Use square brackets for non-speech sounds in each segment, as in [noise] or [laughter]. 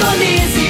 Indonésia.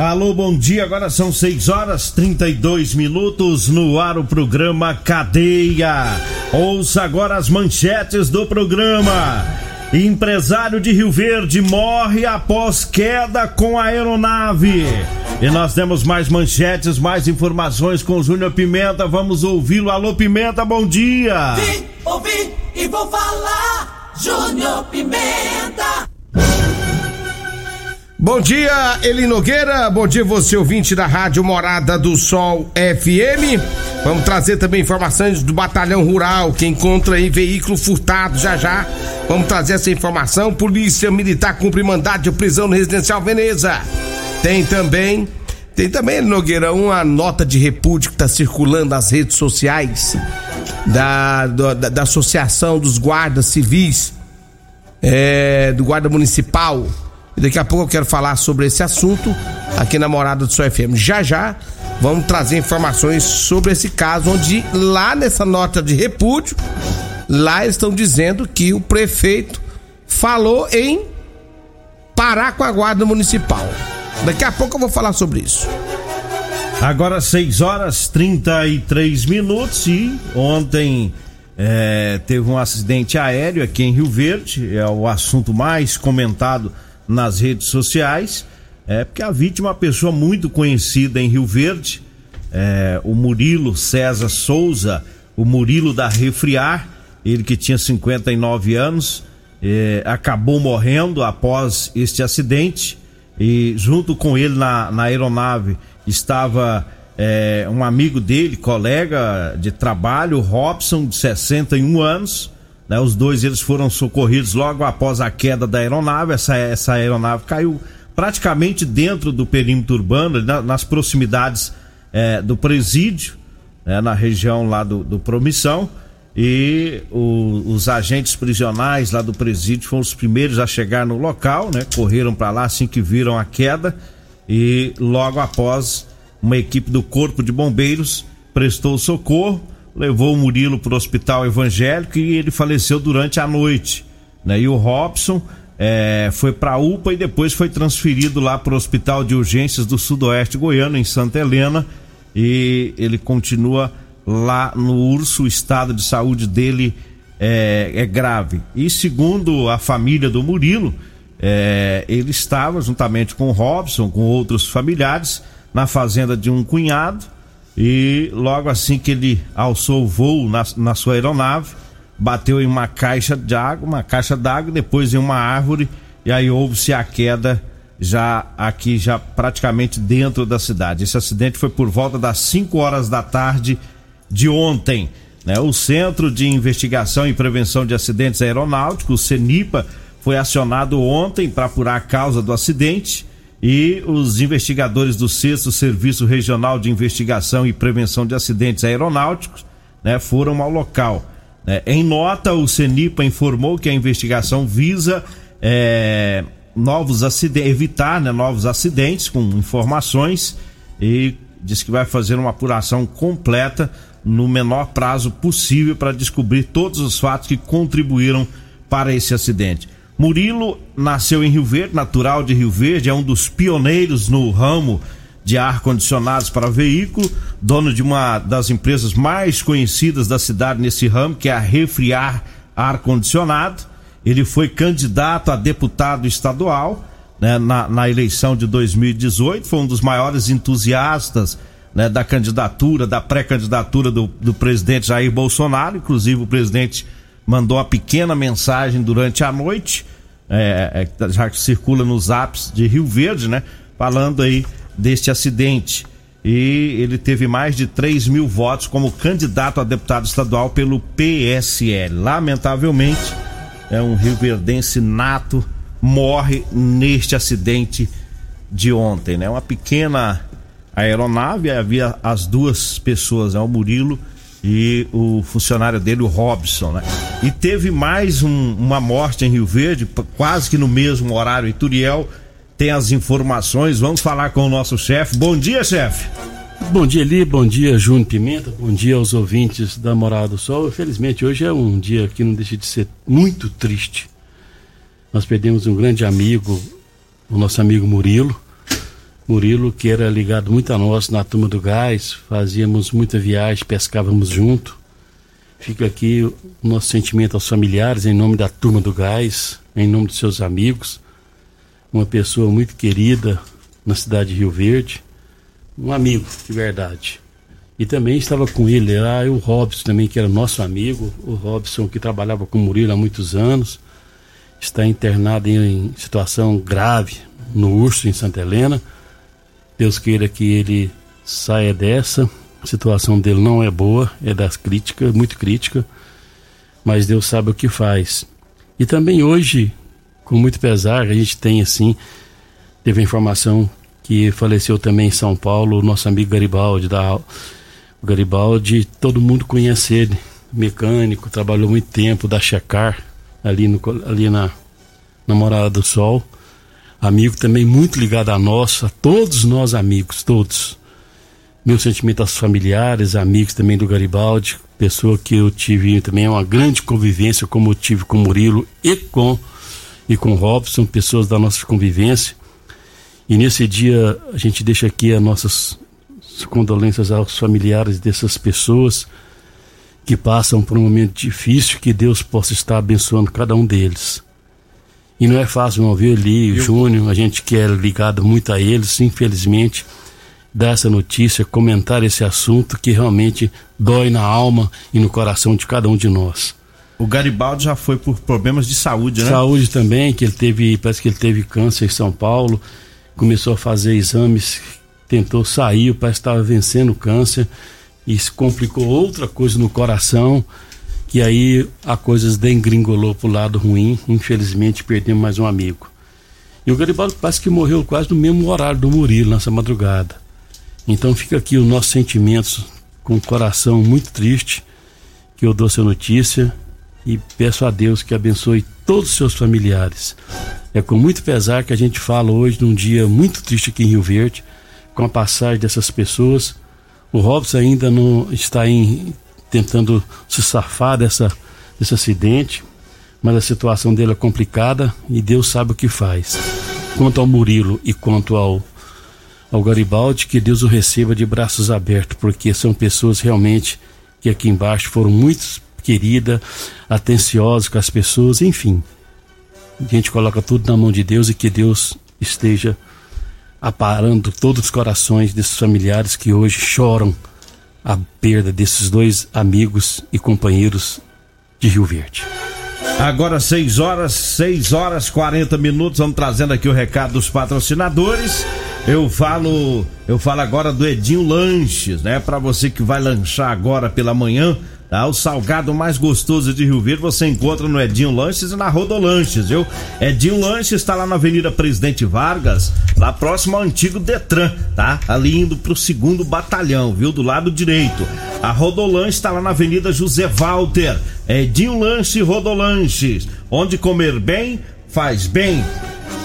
Alô, bom dia. Agora são 6 horas 32 minutos no ar o programa Cadeia. Ouça agora as manchetes do programa. Empresário de Rio Verde morre após queda com a aeronave. E nós temos mais manchetes, mais informações com Júnior Pimenta. Vamos ouvi-lo. Alô, Pimenta, bom dia. Vim, ouvi e vou falar. Júnior Pimenta. Bom dia, Eli Nogueira. Bom dia, você ouvinte da Rádio Morada do Sol FM. Vamos trazer também informações do Batalhão Rural, que encontra aí veículo furtado já já. Vamos trazer essa informação. Polícia Militar cumpre mandado de prisão no Residencial Veneza. Tem também, tem também, Eli Nogueira, uma nota de repúdio que está circulando nas redes sociais da, da, da Associação dos Guardas Civis, é, do Guarda Municipal. E daqui a pouco eu quero falar sobre esse assunto aqui na Morada do Sol FM. Já já vamos trazer informações sobre esse caso, onde lá nessa nota de repúdio, lá estão dizendo que o prefeito falou em parar com a guarda municipal. Daqui a pouco eu vou falar sobre isso. Agora 6 horas 33 minutos e ontem é, teve um acidente aéreo aqui em Rio Verde, é o assunto mais comentado nas redes sociais, é porque a vítima é uma pessoa muito conhecida em Rio Verde, é, o Murilo César Souza, o Murilo da Refriar, ele que tinha 59 anos, é, acabou morrendo após este acidente e junto com ele na, na aeronave estava é, um amigo dele, colega de trabalho, Robson, de 61 anos. Né, os dois eles foram socorridos logo após a queda da aeronave. Essa, essa aeronave caiu praticamente dentro do perímetro urbano, na- nas proximidades é, do presídio, né, na região lá do, do Promissão. E o- os agentes prisionais lá do presídio foram os primeiros a chegar no local, né? Correram para lá assim que viram a queda e logo após uma equipe do Corpo de Bombeiros prestou socorro, levou o Murilo para o Hospital Evangélico e ele faleceu durante a noite. Né? E o Robson eh, foi para a UPA e depois foi transferido lá para o Hospital de Urgências do Sudoeste Goiano, em Santa Helena, e ele continua lá no Urso, o estado de saúde dele é, é grave. E segundo a família do Murilo, é, ele estava juntamente com o Robson, com outros familiares, na fazenda de um cunhado. E logo assim que ele alçou o voo na, na sua aeronave, bateu em uma caixa de água, uma caixa d'água, depois em uma árvore, e aí houve-se a queda já aqui, já praticamente dentro da cidade. Esse acidente foi por volta das 5 horas da tarde de ontem. Né? O Centro de Investigação e Prevenção de Acidentes Aeronáuticos, o CENIPA, foi acionado ontem para apurar a causa do acidente e os investigadores do 6 Serviço Regional de Investigação e Prevenção de Acidentes Aeronáuticos né, foram ao local. É, em nota, o CENIPA informou que a investigação visa é, novos acidentes, evitar né, novos acidentes com informações e diz que vai fazer uma apuração completa no menor prazo possível para descobrir todos os fatos que contribuíram para esse acidente. Murilo nasceu em Rio Verde, natural de Rio Verde, é um dos pioneiros no ramo de ar-condicionados para veículo, dono de uma das empresas mais conhecidas da cidade nesse ramo, que é a Refriar Ar-Condicionado. Ele foi candidato a deputado estadual né, na, na, eleição de 2018, foi um dos maiores entusiastas né, da candidatura, da pré-candidatura do, do presidente Jair Bolsonaro. Inclusive, o presidente mandou uma pequena mensagem durante a noite, é, é, já que circula nos apps de Rio Verde, né? Falando aí deste acidente. E ele teve mais de 3 mil votos como candidato a deputado estadual pelo PSL. Lamentavelmente, é um rioverdense nato, morre neste acidente de ontem, né? Uma pequena aeronave, havia as duas pessoas, né? o Murilo e o funcionário dele, o Robson, né? E teve mais um, uma morte em Rio Verde, quase que no mesmo horário. E Turiel tem as informações. Vamos falar com o nosso chefe. Bom dia, chefe. Bom dia, Eli. Bom dia, Júnior Pimenta. Bom dia aos ouvintes da Morada do Sol. Infelizmente, hoje é um dia que não deixa de ser muito triste. Nós perdemos um grande amigo, o nosso amigo Murilo Murilo, que era ligado muito a nós na turma do gás, fazíamos muita viagem, pescávamos junto. Fica aqui o nosso sentimento aos familiares, em nome da turma do gás, em nome dos seus amigos. Uma pessoa muito querida na cidade de Rio Verde, um amigo de verdade. E também estava com ele lá o Robson também, que era nosso amigo, o Robson que trabalhava com o Murilo há muitos anos, está internado em situação grave no Urso, em Santa Helena Deus queira que ele saia dessa. A situação dele não é boa, é das críticas, muito crítica, mas Deus sabe o que faz. E também hoje, com muito pesar, a gente tem assim, teve a informação que faleceu também em São Paulo nosso amigo Garibaldi, da Garibaldi, todo mundo conhece ele, mecânico, trabalhou muito tempo da Checar, ali, no, ali na, na Morada do Sol amigo também muito ligado a nós, a todos nós amigos, todos. Meus sentimentos aos familiares, amigos também do Garibaldi, pessoa que eu tive também uma grande convivência, como eu tive com Murilo e com e com Robson, pessoas da nossa convivência. E nesse dia a gente deixa aqui as nossas condolências aos familiares dessas pessoas que passam por um momento difícil, que Deus possa estar abençoando cada um deles. E não é fácil não ouvir ali, o Júnior, a gente que é ligado muito a eles, infelizmente, dar essa notícia, comentar esse assunto que realmente dói na alma e no coração de cada um de nós. O Garibaldi já foi por problemas de saúde, né? Saúde também, que ele teve, parece que ele teve câncer em São Paulo, começou a fazer exames, tentou sair, parece que estava vencendo o câncer e se complicou outra coisa no coração que aí a coisa dengringolou pro lado ruim, infelizmente perdemos mais um amigo. E o Garibaldi parece que morreu quase no mesmo horário do Murilo, nessa madrugada. Então fica aqui os nossos sentimentos com o coração muito triste, que eu dou essa notícia e peço a Deus que abençoe todos os seus familiares. É com muito pesar que a gente fala hoje num dia muito triste aqui em Rio Verde, com a passagem dessas pessoas. O Robson ainda não está em tentando se safar dessa, desse acidente, mas a situação dele é complicada e Deus sabe o que faz. Quanto ao Murilo e quanto ao, ao Garibaldi, que Deus o receba de braços abertos, porque são pessoas realmente que aqui embaixo foram muito queridas, atenciosas com as pessoas, enfim. A gente coloca tudo na mão de Deus e que Deus esteja aparando todos os corações desses familiares que hoje choram a perda desses dois amigos e companheiros de Rio Verde. Agora 6 horas, 6 horas 40 minutos, vamos trazendo aqui o recado dos patrocinadores. Eu falo, eu falo agora do Edinho Lanches, né? Para você que vai lanchar agora pela manhã, tá? O salgado mais gostoso de Rio Verde você encontra no Edinho Lanches e na Rodolanches, viu? Edinho Lanches está lá na Avenida Presidente Vargas, lá próximo ao antigo Detran, tá? Ali indo pro segundo batalhão, viu? Do lado direito. A Rodolanches está lá na Avenida José Walter. Edinho Lanche Rodolanches, onde comer bem faz bem.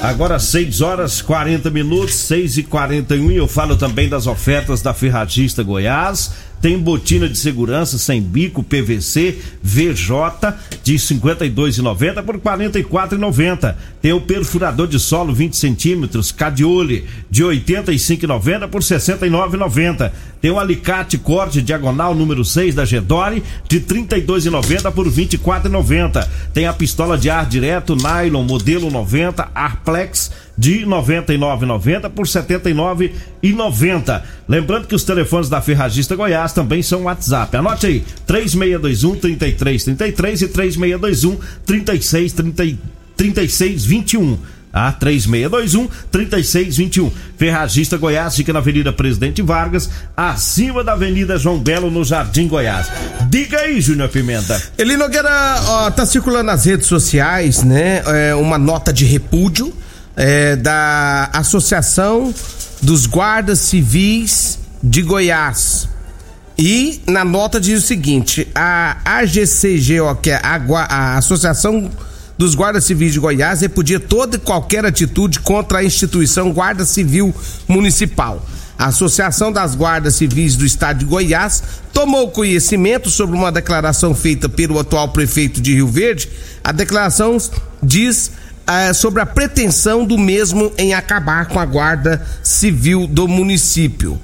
Agora 6 horas 40 minutos, 6 e 41 e eu falo também das ofertas da Ferragista Goiás. Tem botina de segurança sem bico PVC VJ de 52,90 por 44,90. Tem o perfurador de solo 20 centímetros Cadiole de 85,90 por 69,90. Tem o alicate corte diagonal número 6 da Gedore de 32,90 por 24,90. Tem a pistola de ar direto nylon modelo 90 Arplex de 99,90 por 79,90. Lembrando que os telefones da Ferragista Goiás também são WhatsApp. Anote aí: 3621 3333 e 3621 3630 3621. A 3621 3621. Ferragista Goiás fica na Avenida Presidente Vargas, acima da Avenida João Belo, no Jardim Goiás. Diga aí, Júnior Pimenta. Eli Nogueira, ó, tá circulando nas redes sociais, né? É, uma nota de repúdio é, da Associação dos Guardas Civis de Goiás. E na nota diz o seguinte: a AGCGO, que é a, a Associação dos Guardas Civis de Goiás, repudia toda e qualquer atitude contra a instituição Guarda Civil Municipal. A Associação das Guardas Civis do Estado de Goiás tomou conhecimento sobre uma declaração feita pelo atual prefeito de Rio Verde. A declaração diz eh, sobre a pretensão do mesmo em acabar com a Guarda Civil do município.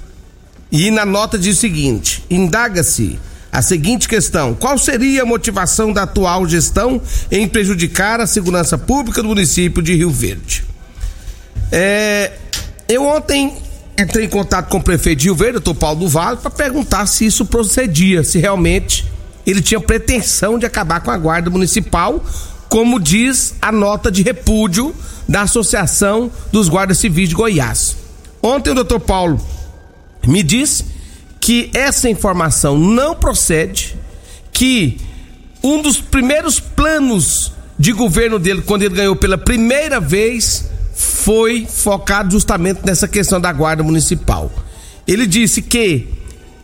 E na nota diz o seguinte: indaga-se a seguinte questão: qual seria a motivação da atual gestão em prejudicar a segurança pública do município de Rio Verde? É, eu ontem entrei em contato com o prefeito de Rio Verde, doutor Paulo do Vale, para perguntar se isso procedia, se realmente ele tinha pretensão de acabar com a guarda municipal, como diz a nota de repúdio da Associação dos Guardas Civis de Goiás. Ontem o doutor Paulo me disse que essa informação não procede, que um dos primeiros planos de governo dele, quando ele ganhou pela primeira vez, foi focado justamente nessa questão da guarda municipal. Ele disse que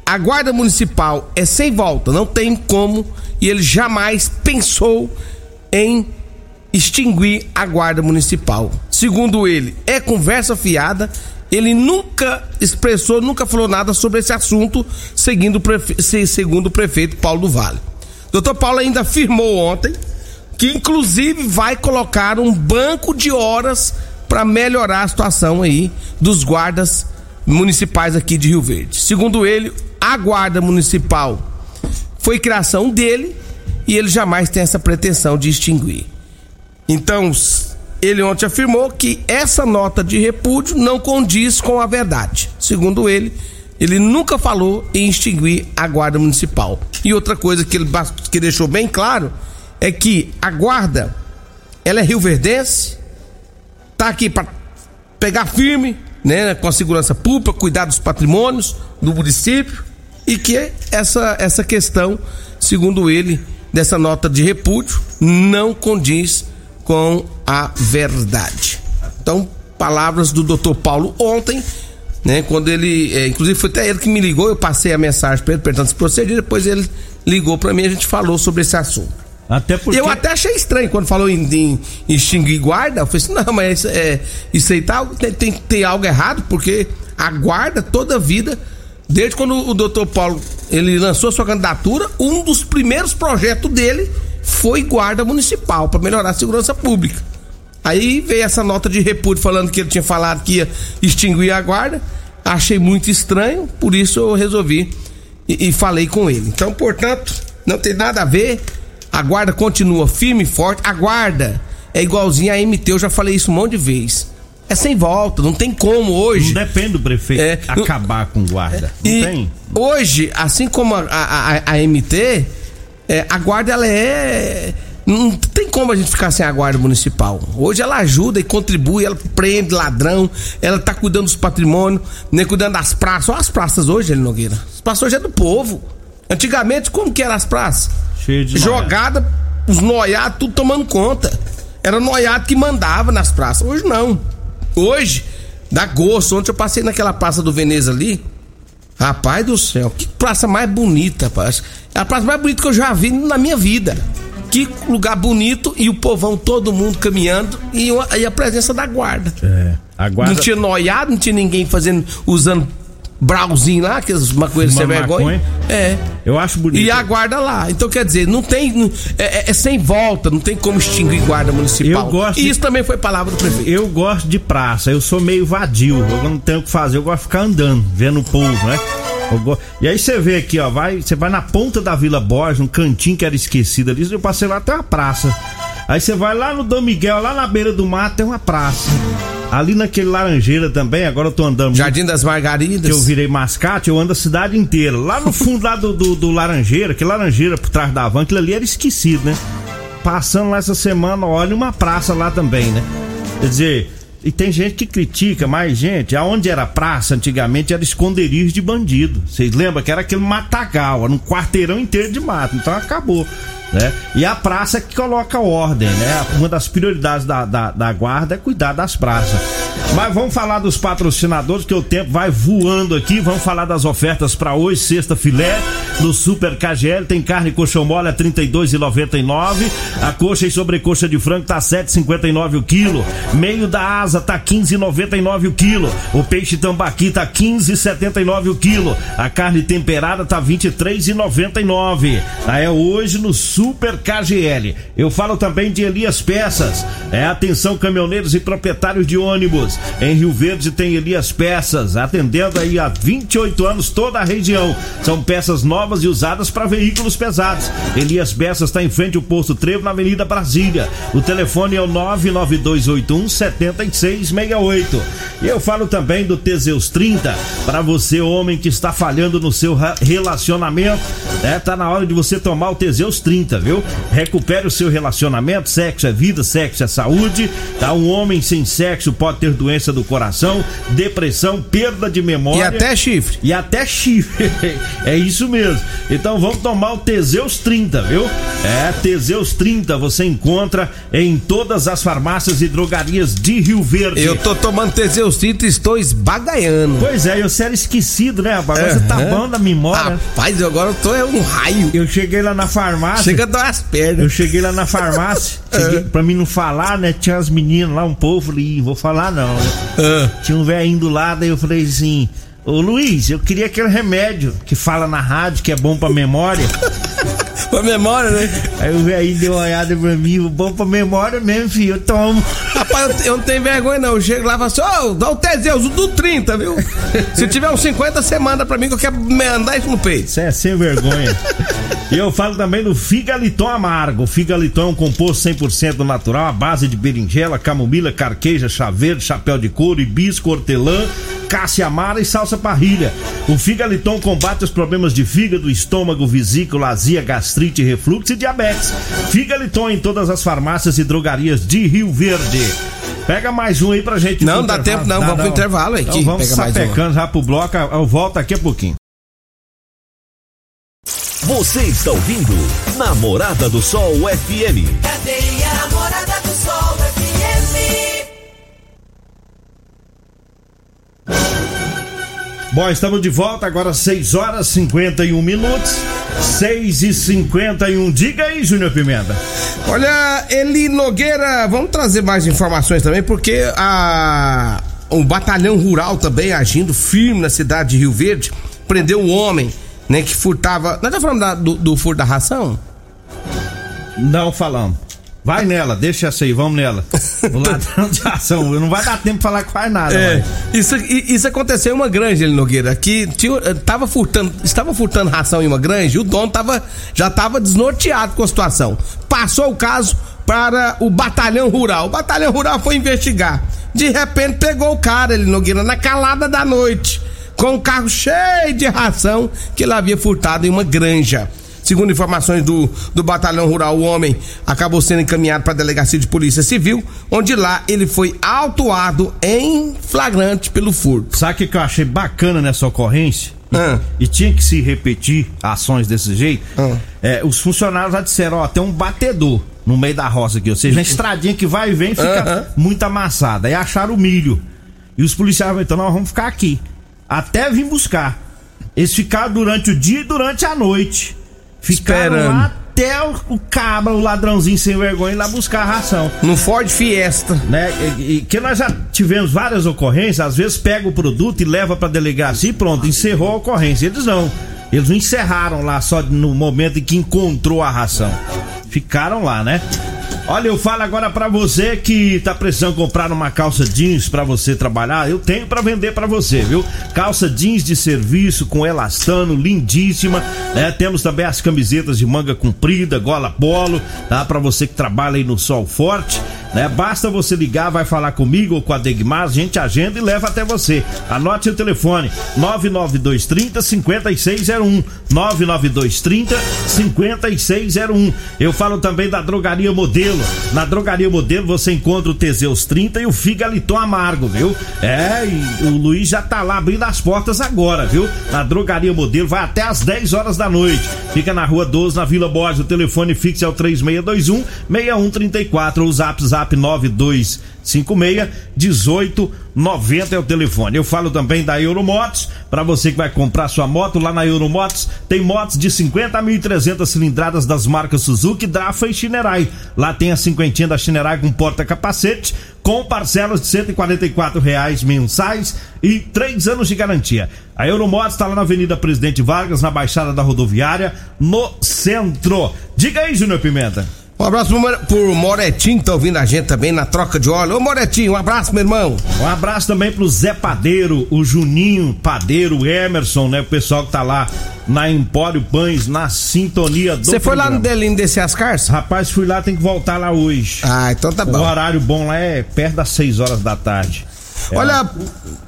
a guarda municipal é sem volta, não tem como, e ele jamais pensou em extinguir a guarda municipal. Segundo ele, é conversa fiada ele nunca expressou, nunca falou nada sobre esse assunto, seguindo, segundo o prefeito Paulo do Vale. Doutor Paulo ainda afirmou ontem que, inclusive, vai colocar um banco de horas para melhorar a situação aí dos guardas municipais aqui de Rio Verde. Segundo ele, a guarda municipal foi criação dele e ele jamais tem essa pretensão de extinguir. Então, ele ontem afirmou que essa nota de repúdio não condiz com a verdade. Segundo ele, ele nunca falou em extinguir a guarda municipal. E outra coisa que ele que deixou bem claro é que a guarda ela é rioverdense, tá aqui para pegar firme, né, com a segurança pública, cuidar dos patrimônios do município e que essa essa questão, segundo ele, dessa nota de repúdio não condiz com a verdade. Então, palavras do Dr. Paulo ontem, né? Quando ele, é, inclusive foi até ele que me ligou, eu passei a mensagem para ele perguntando se procedia, depois ele ligou para mim e a gente falou sobre esse assunto. Até porque... Eu até achei estranho quando falou em, em, em extinguir guarda. Eu falei assim: não, mas é, isso aí tá, tem, tem, tem algo errado, porque a guarda toda a vida, desde quando o doutor Paulo ele lançou sua candidatura, um dos primeiros projetos dele foi guarda municipal para melhorar a segurança pública. Aí veio essa nota de repúdio falando que ele tinha falado que ia extinguir a guarda. Achei muito estranho, por isso eu resolvi e, e falei com ele. Então, portanto, não tem nada a ver. A guarda continua firme e forte. A guarda é igualzinha a MT, eu já falei isso um monte de vezes. É sem volta, não tem como hoje. Não depende do prefeito é, acabar com guarda. Não tem. Hoje, assim como a, a, a, a MT, é, a guarda ela é. Não tem como a gente ficar sem a guarda municipal. Hoje ela ajuda e contribui, ela prende ladrão, ela tá cuidando dos patrimônios, né, cuidando das praças. Olha as praças hoje, ele Nogueira. As praças hoje é do povo. Antigamente, como que eram as praças? Cheio de Jogada, os noiados tudo tomando conta. Era noiado que mandava nas praças. Hoje não. Hoje, dá gosto. Ontem eu passei naquela praça do Veneza ali. Rapaz do céu, que praça mais bonita, rapaz. É a praça mais bonita que eu já vi na minha vida. Que lugar bonito e o povão, todo mundo caminhando e, e a presença da guarda. É, a guarda... Não tinha noiado, não tinha ninguém fazendo, usando brauzinho lá, aqueles maconheiros sem vergonha. maconha. É. Eu acho bonito. E a guarda lá. Então quer dizer, não tem. não- é, é- é sem volta, não tem como extinguir guarda municipal. Eu gosto E de- isso também foi palavra do prefeito. Eu gosto de praça, eu sou meio vadio, eu não tenho o que fazer, eu gosto de ficar andando, vendo o povo, né? Eu go- E aí você vê aqui, ó, vai, você vai na ponta da Vila Borges, um cantinho que era esquecido ali, eu passei lá até uma praça. Aí você vai lá no Dom Miguel, lá na beira do mato, tem uma praça. Ali naquele Laranjeira também, agora eu tô andando muito, Jardim das Margaridas. que eu virei mascate, eu ando a cidade inteira. Lá no fundo lá do, do, do Laranjeira, que Laranjeira por trás da van, aquilo ali era esquecido, né? Passando lá essa semana, olha uma praça lá também, né? Quer dizer, e tem gente que critica, mas, gente, aonde era praça antigamente era esconderijo de bandido. Vocês lembram que era aquele matagal, era um quarteirão inteiro de mato, então acabou. Né? E a praça que coloca ordem, né? Uma das prioridades da, da, da guarda é cuidar das praças. Mas vamos falar dos patrocinadores, que o tempo vai voando aqui. Vamos falar das ofertas para hoje, sexta filé, no Super KGL. Tem carne coxão mole a R$ 32,99. A coxa e sobrecoxa de frango tá 7,59 o quilo. Meio da asa tá 15,99 o quilo. O peixe tambaqui tá 15,79 o quilo. A carne temperada tá 23,99. Ah, é hoje no Super KGL. Eu falo também de Elias Peças. É atenção caminhoneiros e proprietários de ônibus. Em Rio Verde tem Elias Peças, atendendo aí há 28 anos toda a região. São peças novas e usadas para veículos pesados. Elias Peças está em frente ao posto Trevo na Avenida Brasília. O telefone é o 99281 7668. E eu falo também do Teseus 30 para você homem que está falhando no seu relacionamento. É, tá na hora de você tomar o Teseus 30, viu? Recupere o seu relacionamento. Sexo é vida, sexo é saúde. Tá? Um homem sem sexo pode ter doença do coração, depressão, perda de memória. E até chifre. E até chifre. [laughs] é isso mesmo. Então vamos tomar o Teseus 30, viu? É, Teseus 30 você encontra em todas as farmácias e drogarias de Rio Verde. Eu tô tomando Teseus 30 e estou esbagaiando. Pois é, eu era esquecido, né, rapaz? Agora Você tá bom da memória. Rapaz, eu agora eu tô é um raio. Eu cheguei lá na farmácia. Chega a dar as pernas. Eu cheguei lá na farmácia, [laughs] cheguei, pra mim não falar, né? Tinha as meninas lá, um povo, falei, "Ih, vou falar não. né? Ah. Tinha um velhinho do lado, aí eu falei assim, ô Luiz, eu queria aquele remédio que fala na rádio, que é bom pra memória. [laughs] Pra memória, né? Aí o velhinho deu uma olhada pra mim, bom pra memória mesmo, filho, eu tomo. [laughs] Rapaz, eu, eu não tenho vergonha, não. Eu chego lá e falo assim: Ô, dá o Teseus, o do 30, viu? Se tiver uns 50, você manda pra mim que eu quero mandar isso no peito. Você é sem vergonha. E eu falo também do Figaliton Amargo. O Figaliton é um composto 100% natural, à base de berinjela, camomila, carqueja, chá verde, chapéu de couro, hibisco, hortelã, cássia amara e salsa parrilha. O Figaliton combate os problemas de fígado, estômago, vesícula, azia, gastrite, refluxo e diabetes. Figaliton em todas as farmácias e drogarias de Rio Verde. Pega mais um aí pra gente. Não, dá intervalo. tempo não, vamos pro intervalo aí, Então vamos sapecando já pro bloco, eu volto daqui a pouquinho. Você está ouvindo Namorada do Sol FM. Cadeia Namorada do Sol FM. Bom, estamos de volta agora 6 horas 51 minutos. 6 e 51 Diga aí, Júnior Pimenta. Olha, Eli Nogueira, vamos trazer mais informações também, porque a o batalhão rural também agindo firme na cidade de Rio Verde prendeu um homem, né, que furtava. Nós já falamos da- do, do furto da ração? Não falamos. Vai nela, deixa essa aí, vamos nela. [laughs] O ladrão de ação, não vai dar tempo de falar quase nada. É, isso, isso aconteceu em uma granja, Eli Nogueira, que tinha, eh, tava furtando, estava furtando ração em uma granja e o dono tava, já estava desnorteado com a situação. Passou o caso para o batalhão rural. O batalhão rural foi investigar. De repente pegou o cara, Eli Nogueira, na calada da noite, com um carro cheio de ração que ele havia furtado em uma granja. Segundo informações do, do batalhão rural, o homem acabou sendo encaminhado para a delegacia de polícia civil, onde lá ele foi autuado em flagrante pelo furto. Sabe o que eu achei bacana nessa ocorrência? Ah. E tinha que se repetir ações desse jeito. Ah. É, os funcionários já disseram, ó, tem um batedor no meio da roça aqui, ou seja, uma estradinha que vai e vem fica muito amassada. Aí acharam o milho. E os policiais falaram, então nós vamos ficar aqui. Até vir buscar. Eles ficaram durante o dia e durante a noite. Ficaram Esperando. lá até o, o cabra, o ladrãozinho sem vergonha, ir lá buscar a ração No Ford Fiesta. né? E, e que nós já tivemos várias ocorrências, às vezes pega o produto e leva pra delegacia e pronto, encerrou a ocorrência. Eles não. Eles não encerraram lá só no momento em que encontrou a ração. Ficaram lá, né? Olha, eu falo agora pra você que tá precisando comprar uma calça jeans pra você trabalhar, eu tenho pra vender pra você, viu? Calça jeans de serviço com elastano, lindíssima, né? Temos também as camisetas de manga comprida, gola polo, tá? Pra você que trabalha aí no sol forte, né? Basta você ligar, vai falar comigo ou com a Degmar, a gente agenda e leva até você. Anote o telefone: 99230 5601. 99230 5601. Eu falo também da Drogaria Modelo. Na Drogaria Modelo você encontra o Teseus 30 e o Figaliton Amargo, viu? É, e o Luiz já tá lá abrindo as portas agora, viu? Na Drogaria Modelo vai até às 10 horas da noite. Fica na Rua 12, na Vila Borges. O telefone fixo é o 3621 6134 ou o zap zap 9256 1890 é o telefone. Eu falo também da Euromotos, para você que vai comprar sua moto lá na Euromotos, tem motos de 50 a 1.300 cilindradas das marcas Suzuki, Drafa e Shinerai. Lá tem a cinquentinha da Shinerai com porta-capacete, com parcelas de 144 reais mensais e três anos de garantia. A Euromotos está lá na Avenida Presidente Vargas, na Baixada da Rodoviária, no centro. Diga aí, Júnior Pimenta. Um abraço pro, More- pro Moretinho que tá ouvindo a gente também na troca de óleo. Ô Moretinho, um abraço, meu irmão. Um abraço também pro Zé Padeiro, o Juninho Padeiro, o Emerson, né? O pessoal que tá lá na Empório Pães, na sintonia do Você foi lá no. Delino descer as carças? Rapaz, fui lá, tem que voltar lá hoje. Ah, então tá O bom. horário bom lá é perto das 6 horas da tarde. É. Olha,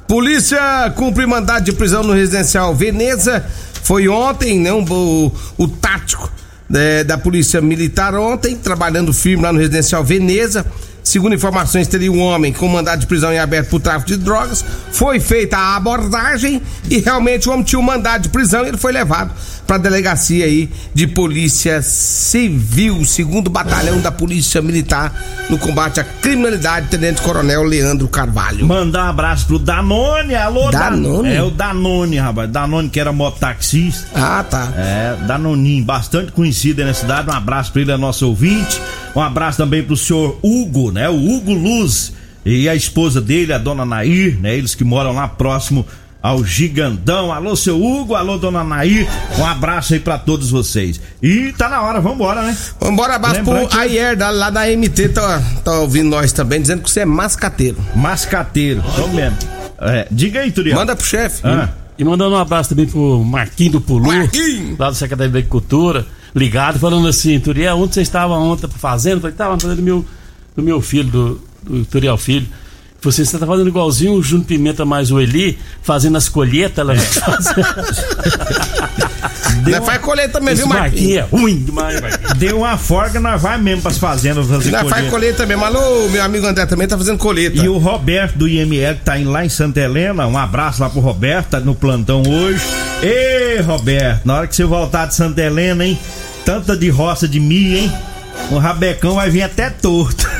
polícia cumpre mandado de prisão no residencial Veneza. Foi ontem, né? um- o, o tático né, da polícia militar ontem, trabalhando firme lá no residencial Veneza. Segundo informações, teria um homem com mandado de prisão em aberto por tráfico de drogas. Foi feita a abordagem e realmente o homem tinha um mandado de prisão e ele foi levado para a delegacia aí de polícia civil, segundo batalhão da polícia militar no combate à criminalidade, tenente coronel Leandro Carvalho. Mandar um abraço pro Danone, alô Danone? Dan- É o Danone, rapaz. Danone que era mototaxista. Ah, tá. É, Danoninho, bastante conhecido aí na cidade. Um abraço pra ele, é nosso ouvinte. Um abraço também pro senhor Hugo, né? O Hugo Luz e a esposa dele, a dona Nair, né? Eles que moram lá próximo ao Gigantão. Alô, seu Hugo, alô, dona Nair. Um abraço aí pra todos vocês. E tá na hora, vambora, né? Vambora, abraço pro que- Ayer, da- lá da MT, tá, tá ouvindo nós também, dizendo que você é mascateiro. Mascateiro, tamo mesmo. É, diga aí, Turiel. Manda pro chefe. Ah, E mandando um abraço também pro Marquinho do Pulu, Marquinho! lá do Secretaria da Agricultura, ligado, falando assim, Turiel, onde você estava ontem fazendo? Eu falei, tava fazendo do meu, do meu filho, do, do Turiel Filho. Você está fazendo igualzinho o Júnior Pimenta mais o Eli, fazendo as colheitas, ela [laughs] Nós [laughs] faz colheita também, Esse viu, Marquinho Marquinhos? é ruim demais, Marquinho. Deu uma forga, nós vai mesmo pras fazendas fazer Nós faz colheita. colheita também, mas alô, meu amigo André também tá fazendo colheita. E o Roberto do IML que tá indo lá em Santa Helena, um abraço lá pro Roberto, tá no plantão hoje. Ê, Roberto, na hora que você voltar de Santa Helena, hein? Tanta de roça de milho, hein? O rabecão vai vir até torto. [laughs]